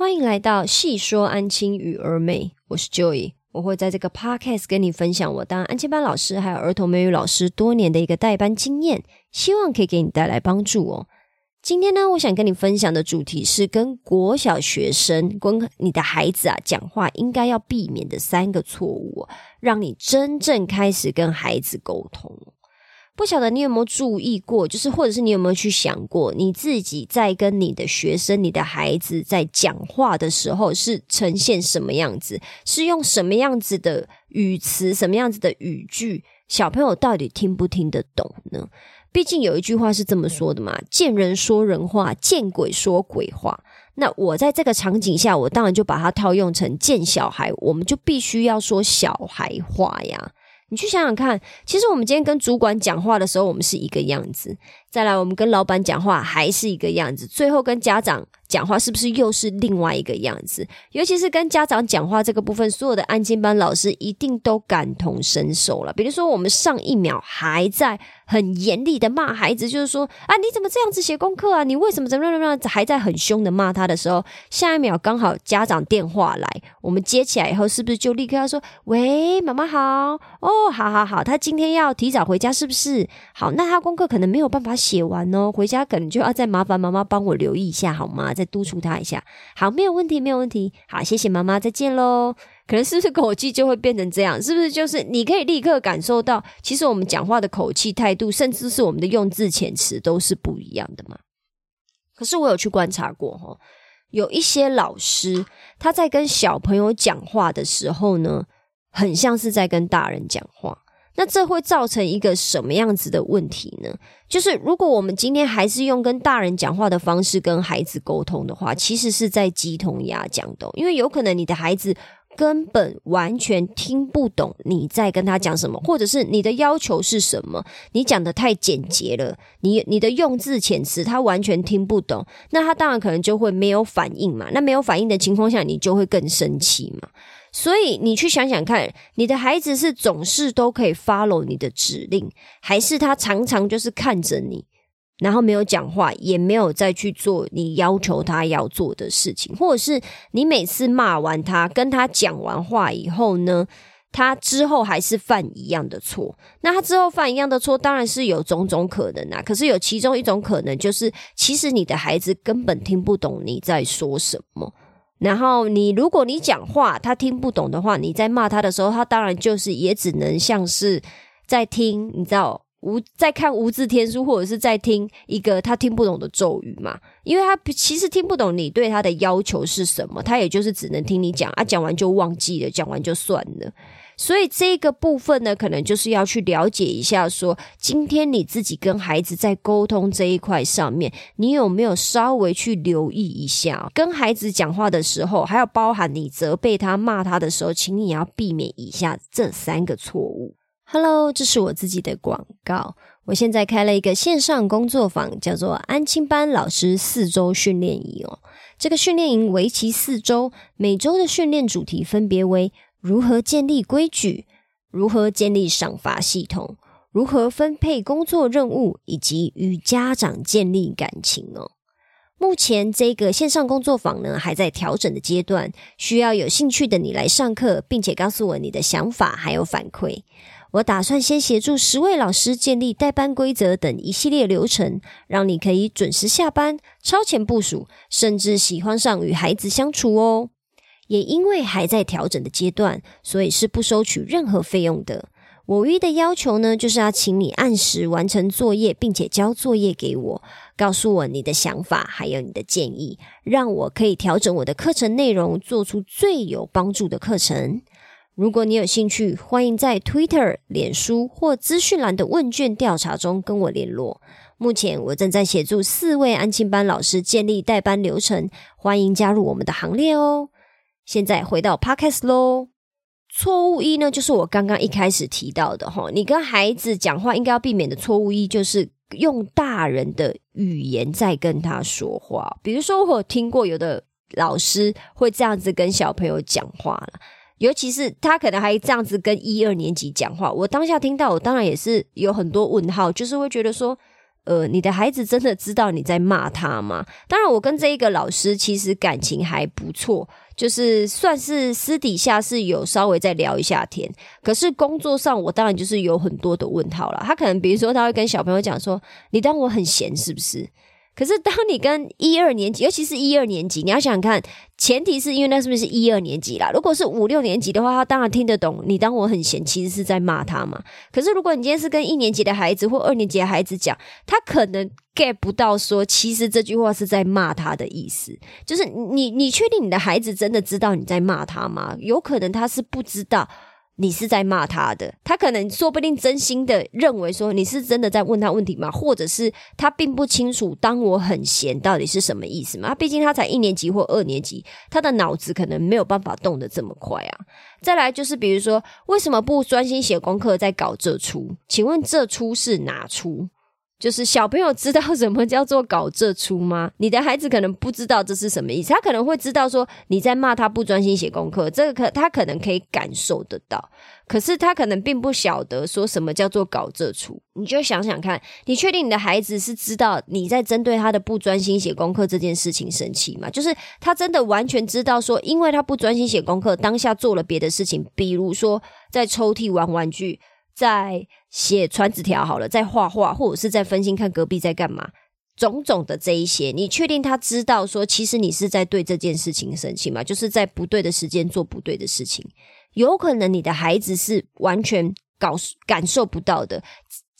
欢迎来到细说安亲与儿美，我是 Joy，我会在这个 podcast 跟你分享我当安亲班老师还有儿童美语老师多年的一个代班经验，希望可以给你带来帮助哦。今天呢，我想跟你分享的主题是跟国小学生、跟你的孩子啊讲话应该要避免的三个错误，让你真正开始跟孩子沟通。不晓得你有没有注意过，就是或者是你有没有去想过，你自己在跟你的学生、你的孩子在讲话的时候是呈现什么样子，是用什么样子的语词、什么样子的语句，小朋友到底听不听得懂呢？毕竟有一句话是这么说的嘛：“见人说人话，见鬼说鬼话。”那我在这个场景下，我当然就把它套用成见小孩，我们就必须要说小孩话呀。你去想想看，其实我们今天跟主管讲话的时候，我们是一个样子；再来，我们跟老板讲话还是一个样子；最后跟家长。讲话是不是又是另外一个样子？尤其是跟家长讲话这个部分，所有的安静班老师一定都感同身受了。比如说，我们上一秒还在很严厉的骂孩子，就是说啊，你怎么这样子写功课啊？你为什么怎么怎么还在很凶的骂他的时候，下一秒刚好家长电话来，我们接起来以后，是不是就立刻要说：“喂，妈妈好哦，好好好，他今天要提早回家，是不是？好，那他功课可能没有办法写完哦，回家可能就要再麻烦妈妈帮我留意一下，好吗？”再督促他一下，好，没有问题，没有问题。好，谢谢妈妈，再见喽。可能是不是口气就会变成这样？是不是就是你可以立刻感受到，其实我们讲话的口气、态度，甚至是我们的用字遣词都是不一样的嘛？可是我有去观察过，哈，有一些老师他在跟小朋友讲话的时候呢，很像是在跟大人讲话。那这会造成一个什么样子的问题呢？就是如果我们今天还是用跟大人讲话的方式跟孩子沟通的话，其实是在鸡同鸭讲的，因为有可能你的孩子根本完全听不懂你在跟他讲什么，或者是你的要求是什么，你讲的太简洁了，你你的用字遣词他完全听不懂，那他当然可能就会没有反应嘛。那没有反应的情况下，你就会更生气嘛。所以你去想想看，你的孩子是总是都可以 follow 你的指令，还是他常常就是看着你，然后没有讲话，也没有再去做你要求他要做的事情，或者是你每次骂完他，跟他讲完话以后呢，他之后还是犯一样的错。那他之后犯一样的错，当然是有种种可能啊。可是有其中一种可能，就是其实你的孩子根本听不懂你在说什么。然后你如果你讲话他听不懂的话，你在骂他的时候，他当然就是也只能像是在听，你知道无在看无字天书，或者是在听一个他听不懂的咒语嘛？因为他其实听不懂你对他的要求是什么，他也就是只能听你讲啊，讲完就忘记了，讲完就算了。所以这个部分呢，可能就是要去了解一下，说今天你自己跟孩子在沟通这一块上面，你有没有稍微去留意一下？跟孩子讲话的时候，还有包含你责备他、骂他的时候，请你要避免以下这三个错误。Hello，这是我自己的广告。我现在开了一个线上工作坊，叫做安亲班老师四周训练营哦。这个训练营为期四周，每周的训练主题分别为。如何建立规矩？如何建立赏罚系统？如何分配工作任务？以及与家长建立感情哦。目前这个线上工作坊呢，还在调整的阶段，需要有兴趣的你来上课，并且告诉我你的想法还有反馈。我打算先协助十位老师建立代班规则等一系列流程，让你可以准时下班、超前部署，甚至喜欢上与孩子相处哦。也因为还在调整的阶段，所以是不收取任何费用的。我唯一的要求呢，就是要请你按时完成作业，并且交作业给我，告诉我你的想法还有你的建议，让我可以调整我的课程内容，做出最有帮助的课程。如果你有兴趣，欢迎在 Twitter、脸书或资讯栏的问卷调查中跟我联络。目前我正在协助四位安庆班老师建立代班流程，欢迎加入我们的行列哦。现在回到 podcast 喽。错误一呢，就是我刚刚一开始提到的哈，你跟孩子讲话应该要避免的错误一，就是用大人的语言在跟他说话。比如说，我听过有的老师会这样子跟小朋友讲话了，尤其是他可能还这样子跟一二年级讲话。我当下听到，我当然也是有很多问号，就是会觉得说。呃，你的孩子真的知道你在骂他吗？当然，我跟这一个老师其实感情还不错，就是算是私底下是有稍微再聊一下天。可是工作上，我当然就是有很多的问号了。他可能比如说，他会跟小朋友讲说：“你当我很闲是不是？”可是，当你跟一二年级，尤其是一二年级，你要想想看，前提是因为那是不是一二年级啦？如果是五六年级的话，他当然听得懂。你当我很闲，其实是在骂他嘛。可是，如果你今天是跟一年级的孩子或二年级的孩子讲，他可能 get 不到说，其实这句话是在骂他的意思。就是你，你确定你的孩子真的知道你在骂他吗？有可能他是不知道。你是在骂他的，他可能说不定真心的认为说你是真的在问他问题吗？或者是他并不清楚“当我很闲”到底是什么意思吗？毕竟他才一年级或二年级，他的脑子可能没有办法动得这么快啊。再来就是比如说，为什么不专心写功课，在搞这出？请问这出是哪出？就是小朋友知道什么叫做搞这出吗？你的孩子可能不知道这是什么意思，他可能会知道说你在骂他不专心写功课，这个可他可能可以感受得到，可是他可能并不晓得说什么叫做搞这出。你就想想看，你确定你的孩子是知道你在针对他的不专心写功课这件事情生气吗？就是他真的完全知道说，因为他不专心写功课，当下做了别的事情，比如说在抽屉玩玩具。在写传纸条好了，在画画，或者是在分心看隔壁在干嘛，种种的这一些，你确定他知道说，其实你是在对这件事情生气吗？就是在不对的时间做不对的事情，有可能你的孩子是完全搞感受不到的。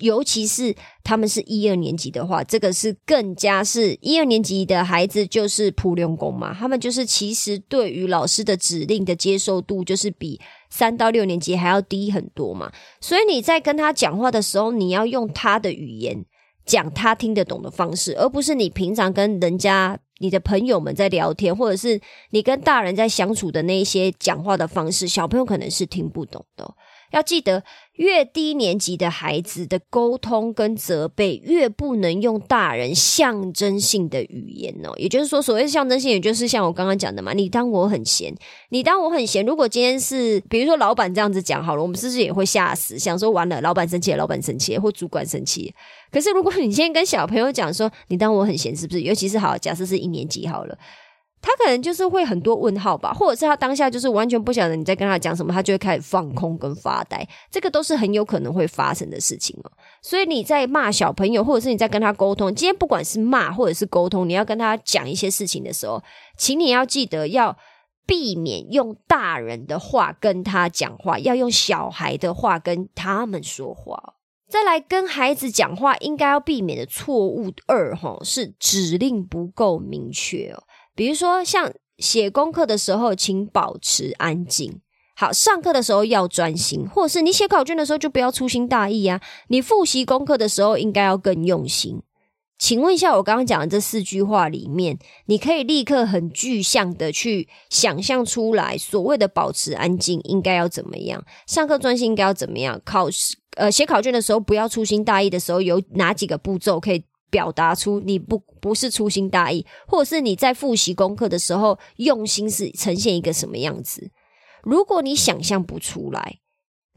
尤其是他们是一二年级的话，这个是更加是一二年级的孩子就是普用功嘛，他们就是其实对于老师的指令的接受度就是比三到六年级还要低很多嘛，所以你在跟他讲话的时候，你要用他的语言讲他听得懂的方式，而不是你平常跟人家你的朋友们在聊天，或者是你跟大人在相处的那一些讲话的方式，小朋友可能是听不懂的。要记得，越低年级的孩子的沟通跟责备，越不能用大人象征性的语言哦。也就是说，所谓象征性，也就是像我刚刚讲的嘛，你当我很闲，你当我很闲。如果今天是比如说老板这样子讲好了，我们是不是也会吓死？想说完了，老板生气，老板生气，或主管生气。可是如果你今天跟小朋友讲说，你当我很闲，是不是？尤其是好，假设是一年级好了。他可能就是会很多问号吧，或者是他当下就是完全不晓得你在跟他讲什么，他就会开始放空跟发呆，这个都是很有可能会发生的事情哦。所以你在骂小朋友，或者是你在跟他沟通，今天不管是骂或者是沟通，你要跟他讲一些事情的时候，请你要记得要避免用大人的话跟他讲话，要用小孩的话跟他们说话。再来跟孩子讲话，应该要避免的错误二哈是指令不够明确哦。比如说，像写功课的时候，请保持安静。好，上课的时候要专心，或者是你写考卷的时候就不要粗心大意啊。你复习功课的时候应该要更用心。请问一下，我刚刚讲的这四句话里面，你可以立刻很具象的去想象出来，所谓的保持安静应该要怎么样？上课专心应该要怎么样？考试呃写考卷的时候不要粗心大意的时候，有哪几个步骤可以？表达出你不不是粗心大意，或者是你在复习功课的时候用心是呈现一个什么样子？如果你想象不出来，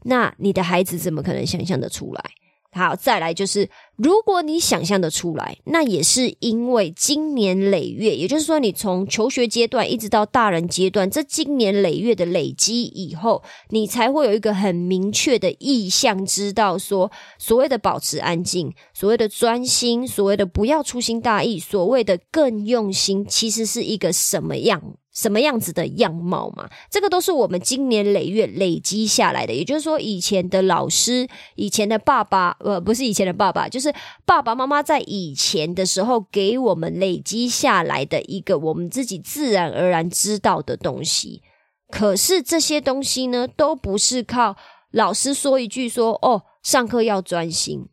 那你的孩子怎么可能想象的出来？好，再来就是，如果你想象的出来，那也是因为经年累月，也就是说，你从求学阶段一直到大人阶段，这经年累月的累积以后，你才会有一个很明确的意向，知道说，所谓的保持安静，所谓的专心，所谓的不要粗心大意，所谓的更用心，其实是一个什么样？什么样子的样貌嘛？这个都是我们经年累月累积下来的。也就是说，以前的老师、以前的爸爸，呃，不是以前的爸爸，就是爸爸妈妈在以前的时候给我们累积下来的一个我们自己自然而然知道的东西。可是这些东西呢，都不是靠老师说一句说哦，上课要专心。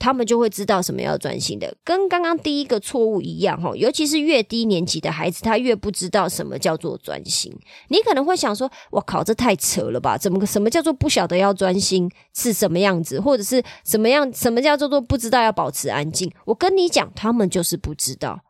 他们就会知道什么要专心的，跟刚刚第一个错误一样哈。尤其是越低年级的孩子，他越不知道什么叫做专心。你可能会想说：“我靠，这太扯了吧？怎么什么叫做不晓得要专心是什么样子，或者是什么样？什么叫做做不知道要保持安静？”我跟你讲，他们就是不知道，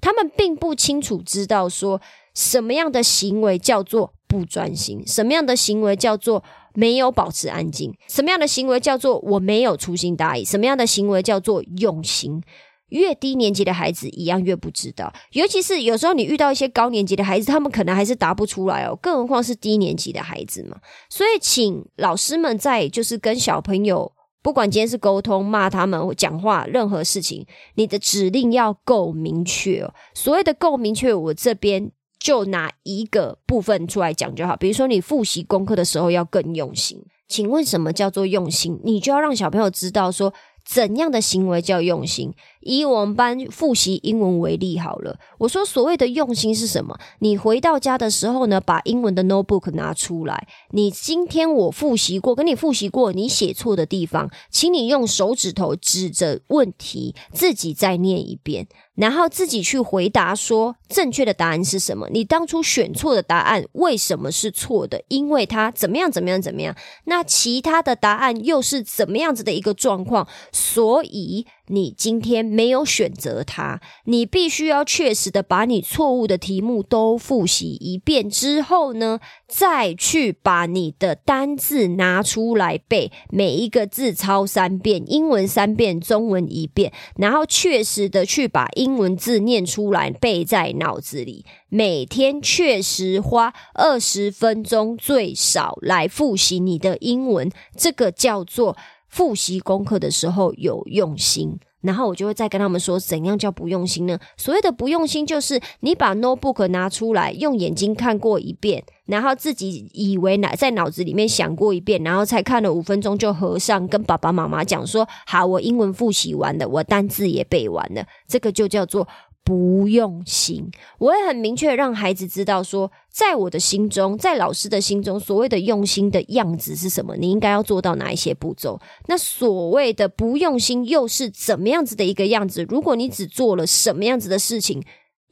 他们并不清楚知道说什么样的行为叫做不专心，什么样的行为叫做没有保持安静？什么样的行为叫做我没有粗心大意？什么样的行为叫做用心？越低年级的孩子一样越不知道，尤其是有时候你遇到一些高年级的孩子，他们可能还是答不出来哦，更何况是低年级的孩子嘛。所以，请老师们在就是跟小朋友，不管今天是沟通、骂他们、讲话，任何事情，你的指令要够明确哦。所谓的够明确，我这边就拿一个部分出来讲就好，比如说你复习功课的时候要更用心。请问什么叫做用心？你就要让小朋友知道说。怎样的行为叫用心？以我们班复习英文为例好了，我说所谓的用心是什么？你回到家的时候呢，把英文的 notebook 拿出来。你今天我复习过，跟你复习过，你写错的地方，请你用手指头指着问题，自己再念一遍。然后自己去回答说正确的答案是什么？你当初选错的答案为什么是错的？因为它怎么样怎么样怎么样？那其他的答案又是怎么样子的一个状况？所以。你今天没有选择它，你必须要确实的把你错误的题目都复习一遍之后呢，再去把你的单字拿出来背，每一个字抄三遍，英文三遍，中文一遍，然后确实的去把英文字念出来，背在脑子里。每天确实花二十分钟最少来复习你的英文，这个叫做。复习功课的时候有用心，然后我就会再跟他们说，怎样叫不用心呢？所谓的不用心，就是你把 notebook 拿出来，用眼睛看过一遍，然后自己以为脑在脑子里面想过一遍，然后才看了五分钟就合上，跟爸爸妈妈讲说：“好，我英文复习完了，我单字也背完了。”这个就叫做。不用心，我也很明确让孩子知道说，在我的心中，在老师的心中，所谓的用心的样子是什么？你应该要做到哪一些步骤？那所谓的不用心又是怎么样子的一个样子？如果你只做了什么样子的事情，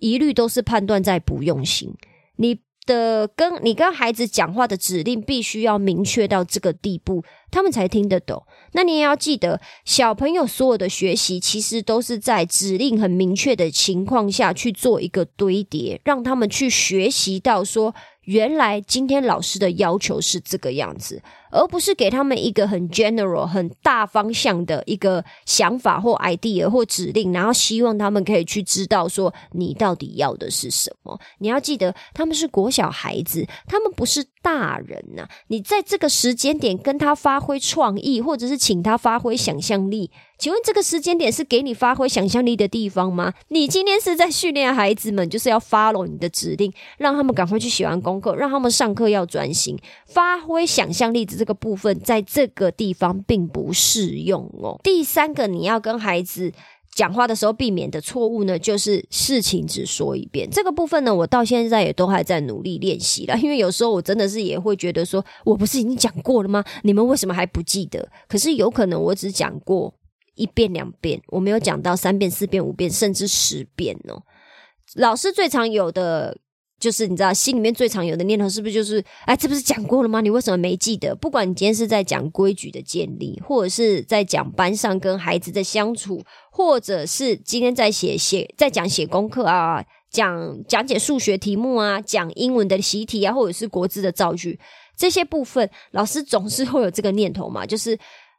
一律都是判断在不用心。你。的跟你跟孩子讲话的指令必须要明确到这个地步，他们才听得懂。那你也要记得，小朋友所有的学习其实都是在指令很明确的情况下去做一个堆叠，让他们去学习到说，原来今天老师的要求是这个样子。而不是给他们一个很 general、很大方向的一个想法或 idea 或指令，然后希望他们可以去知道说你到底要的是什么。你要记得，他们是国小孩子，他们不是大人呐。你在这个时间点跟他发挥创意，或者是请他发挥想象力。请问这个时间点是给你发挥想象力的地方吗？你今天是在训练孩子们，就是要 follow 你的指令，让他们赶快去写完功课，让他们上课要专心，发挥想象力这个部分，在这个地方并不适用哦。第三个，你要跟孩子讲话的时候避免的错误呢，就是事情只说一遍。这个部分呢，我到现在也都还在努力练习了，因为有时候我真的是也会觉得说，我不是已经讲过了吗？你们为什么还不记得？可是有可能我只讲过。一遍两遍，我没有讲到三遍、四遍、五遍，甚至十遍哦。老师最常有的就是，你知道，心里面最常有的念头是不是就是，哎，这不是讲过了吗？你为什么没记得？不管你今天是在讲规矩的建立，或者是在讲班上跟孩子的相处，或者是今天在写写在讲写功课啊，讲讲解数学题目啊，讲英文的习题啊，或者是国字的造句这些部分，老师总是会有这个念头嘛，就是。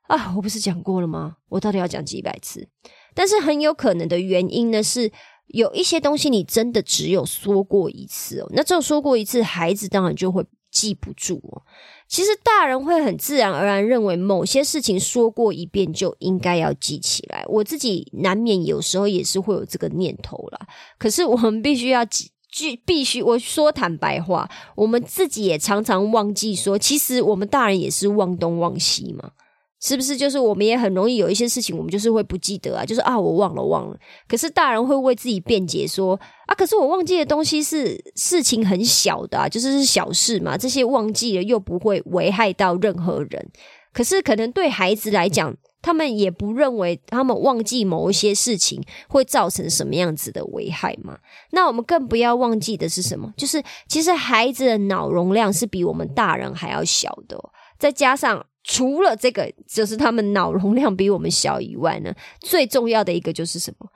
啊，我不是讲过了吗？我到底要讲几百次？但是很有可能的原因呢，是有一些东西你真的只有说过一次哦。那只有说过一次，孩子当然就会记不住哦。其实大人会很自然而然认为某些事情说过一遍就应该要记起来。我自己难免有时候也是会有这个念头啦。可是我们必须要记，必须我说坦白话，我们自己也常常忘记说，其实我们大人也是忘东忘西嘛。是不是就是我们也很容易有一些事情，我们就是会不记得啊？就是啊，我忘了忘了。可是大人会为自己辩解说啊，可是我忘记的东西是事情很小的，啊就是是小事嘛。这些忘记了又不会危害到任何人。可是可能对孩子来讲，他们也不认为他们忘记某一些事情会造成什么样子的危害嘛。那我们更不要忘记的是什么？就是其实孩子的脑容量是比我们大人还要小的，再加上。除了这个，就是他们脑容量比我们小以外呢，最重要的一个就是什么？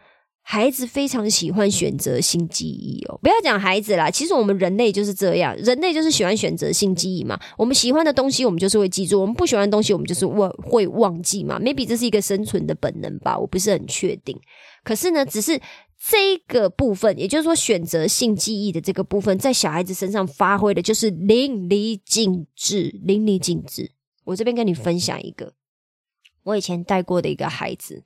孩子非常喜欢选择性记忆哦，不要讲孩子啦，其实我们人类就是这样，人类就是喜欢选择性记忆嘛。我们喜欢的东西，我们就是会记住；我们不喜欢的东西，我们就是忘会忘记嘛。Maybe 这是一个生存的本能吧，我不是很确定。可是呢，只是这个部分，也就是说选择性记忆的这个部分，在小孩子身上发挥的就是淋漓尽致，淋漓尽致。我这边跟你分享一个，我以前带过的一个孩子。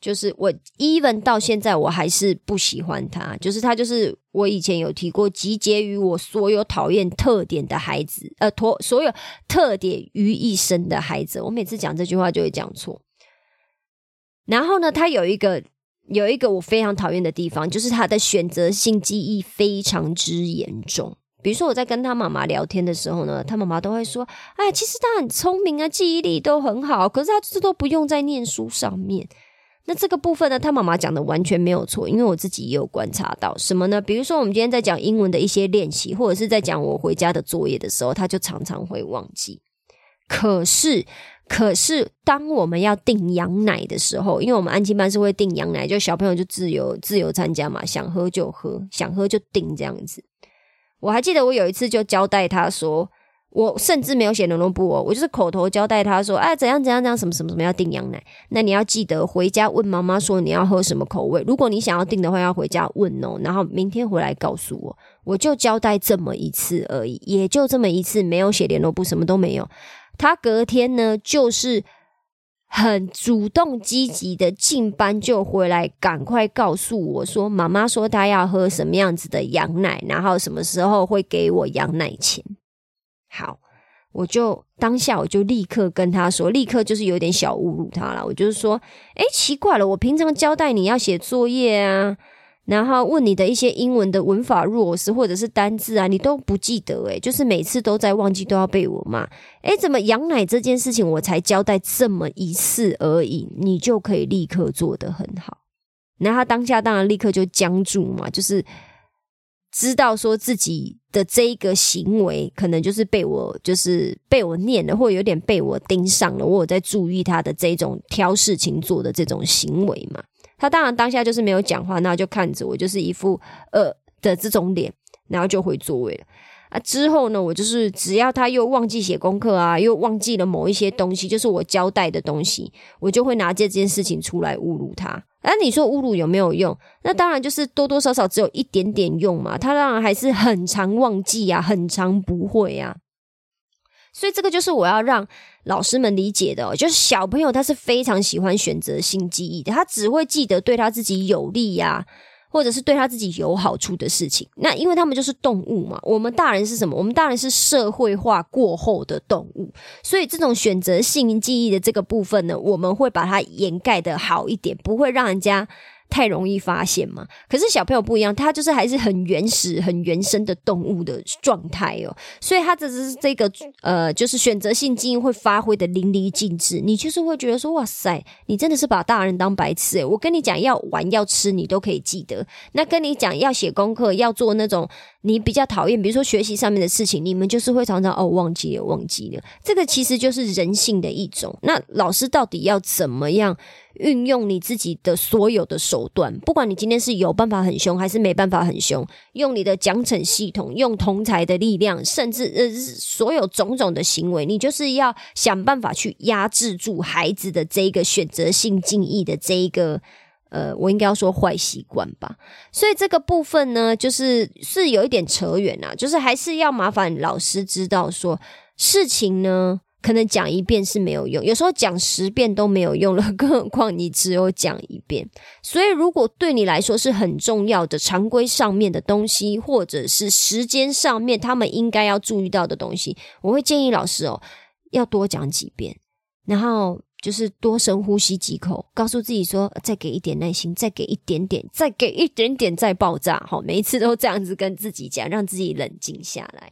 就是我，even 到现在我还是不喜欢他。就是他，就是我以前有提过，集结于我所有讨厌特点的孩子，呃，托所有特点于一身的孩子。我每次讲这句话就会讲错。然后呢，他有一个有一个我非常讨厌的地方，就是他的选择性记忆非常之严重。比如说我在跟他妈妈聊天的时候呢，他妈妈都会说：“哎，其实他很聪明啊，记忆力都很好，可是他这都不用在念书上面。”那这个部分呢，他妈妈讲的完全没有错，因为我自己也有观察到什么呢？比如说，我们今天在讲英文的一些练习，或者是在讲我回家的作业的时候，他就常常会忘记。可是，可是当我们要订羊奶的时候，因为我们安亲班是会订羊奶，就小朋友就自由自由参加嘛，想喝就喝，想喝就订这样子。我还记得我有一次就交代他说。我甚至没有写联络簿哦，我就是口头交代他说，哎，怎样怎样怎样，什么什么什么要订羊奶，那你要记得回家问妈妈说你要喝什么口味。如果你想要订的话，要回家问哦，然后明天回来告诉我。我就交代这么一次而已，也就这么一次，没有写联络簿，什么都没有。他隔天呢，就是很主动积极的进班就回来，赶快告诉我说，妈妈说她要喝什么样子的羊奶，然后什么时候会给我羊奶钱。好，我就当下我就立刻跟他说，立刻就是有点小侮辱他了。我就是说，哎，奇怪了，我平常交代你要写作业啊，然后问你的一些英文的文法弱势或者是单字啊，你都不记得，诶，就是每次都在忘记，都要被我骂。诶，怎么羊奶这件事情我才交代这么一次而已，你就可以立刻做得很好？那他当下当然立刻就僵住嘛，就是。知道说自己的这一个行为，可能就是被我就是被我念了，或有点被我盯上了。我有在注意他的这种挑事情做的这种行为嘛？他当然当下就是没有讲话，那就看着我，就是一副呃的这种脸，然后就回座位了。啊，之后呢，我就是只要他又忘记写功课啊，又忘记了某一些东西，就是我交代的东西，我就会拿这件事情出来侮辱他。那你说侮辱有没有用？那当然就是多多少少只有一点点用嘛。他当然还是很常忘记啊，很常不会啊。所以这个就是我要让老师们理解的，就是小朋友他是非常喜欢选择性记忆的，他只会记得对他自己有利呀。或者是对他自己有好处的事情，那因为他们就是动物嘛。我们大人是什么？我们大人是社会化过后的动物，所以这种选择性记忆的这个部分呢，我们会把它掩盖的好一点，不会让人家。太容易发现嘛？可是小朋友不一样，他就是还是很原始、很原生的动物的状态哦，所以他这是这个呃，就是选择性基因会发挥的淋漓尽致。你就是会觉得说，哇塞，你真的是把大人当白痴诶，我跟你讲要玩要吃，你都可以记得。那跟你讲要写功课要做那种你比较讨厌，比如说学习上面的事情，你们就是会常常哦忘记了忘记了。这个其实就是人性的一种。那老师到底要怎么样？运用你自己的所有的手段，不管你今天是有办法很凶，还是没办法很凶，用你的奖惩系统，用同才的力量，甚至呃所有种种的行为，你就是要想办法去压制住孩子的这一个选择性记忆的这一个呃，我应该要说坏习惯吧。所以这个部分呢，就是是有一点扯远啊，就是还是要麻烦老师知道说事情呢。可能讲一遍是没有用，有时候讲十遍都没有用了，更何况你只有讲一遍。所以，如果对你来说是很重要的常规上面的东西，或者是时间上面他们应该要注意到的东西，我会建议老师哦，要多讲几遍，然后就是多深呼吸几口，告诉自己说，再给一点耐心，再给一点点，再给一点点，再爆炸。好，每一次都这样子跟自己讲，让自己冷静下来。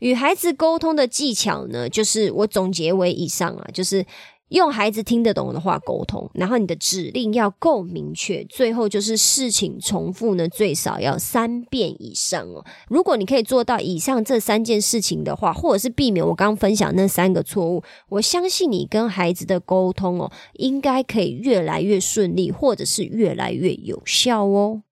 与孩子沟通的技巧呢，就是我总结为以上啊，就是用孩子听得懂的话沟通，然后你的指令要够明确，最后就是事情重复呢，最少要三遍以上哦。如果你可以做到以上这三件事情的话，或者是避免我刚分享那三个错误，我相信你跟孩子的沟通哦，应该可以越来越顺利，或者是越来越有效哦。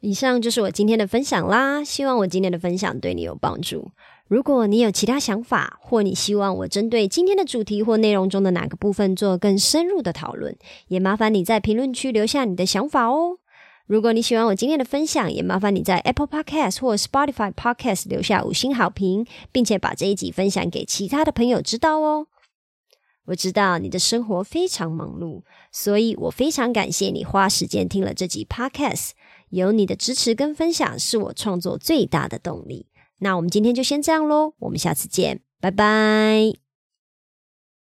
以上就是我今天的分享啦，希望我今天的分享对你有帮助。如果你有其他想法，或你希望我针对今天的主题或内容中的哪个部分做更深入的讨论，也麻烦你在评论区留下你的想法哦。如果你喜欢我今天的分享，也麻烦你在 Apple Podcast 或 Spotify Podcast 留下五星好评，并且把这一集分享给其他的朋友知道哦。我知道你的生活非常忙碌，所以我非常感谢你花时间听了这集 Podcast。有你的支持跟分享，是我创作最大的动力。那我们今天就先这样喽，我们下次见，拜拜。